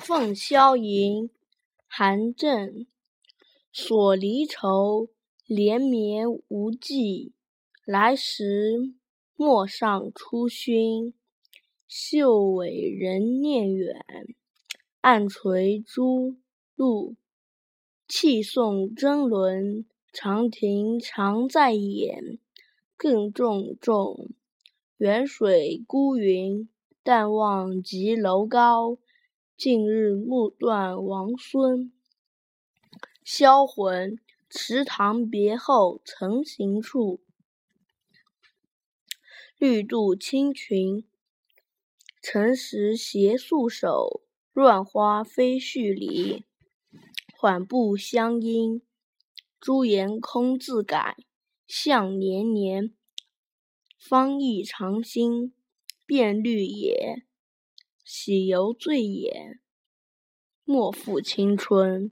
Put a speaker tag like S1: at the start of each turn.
S1: 凤箫吟，韩正。锁离愁，连绵无际。来时陌上初熏。袖尾人念远，暗垂珠露。泣送征轮，长亭常在眼。更重重，远水孤云。但望极楼高，近日暮断王孙。销魂，池塘别后曾行处。绿度青裙，晨时携素手。乱花飞絮里，缓步相应。朱颜空自改，向年年。方意长新，变绿野。喜由醉也，莫负青春。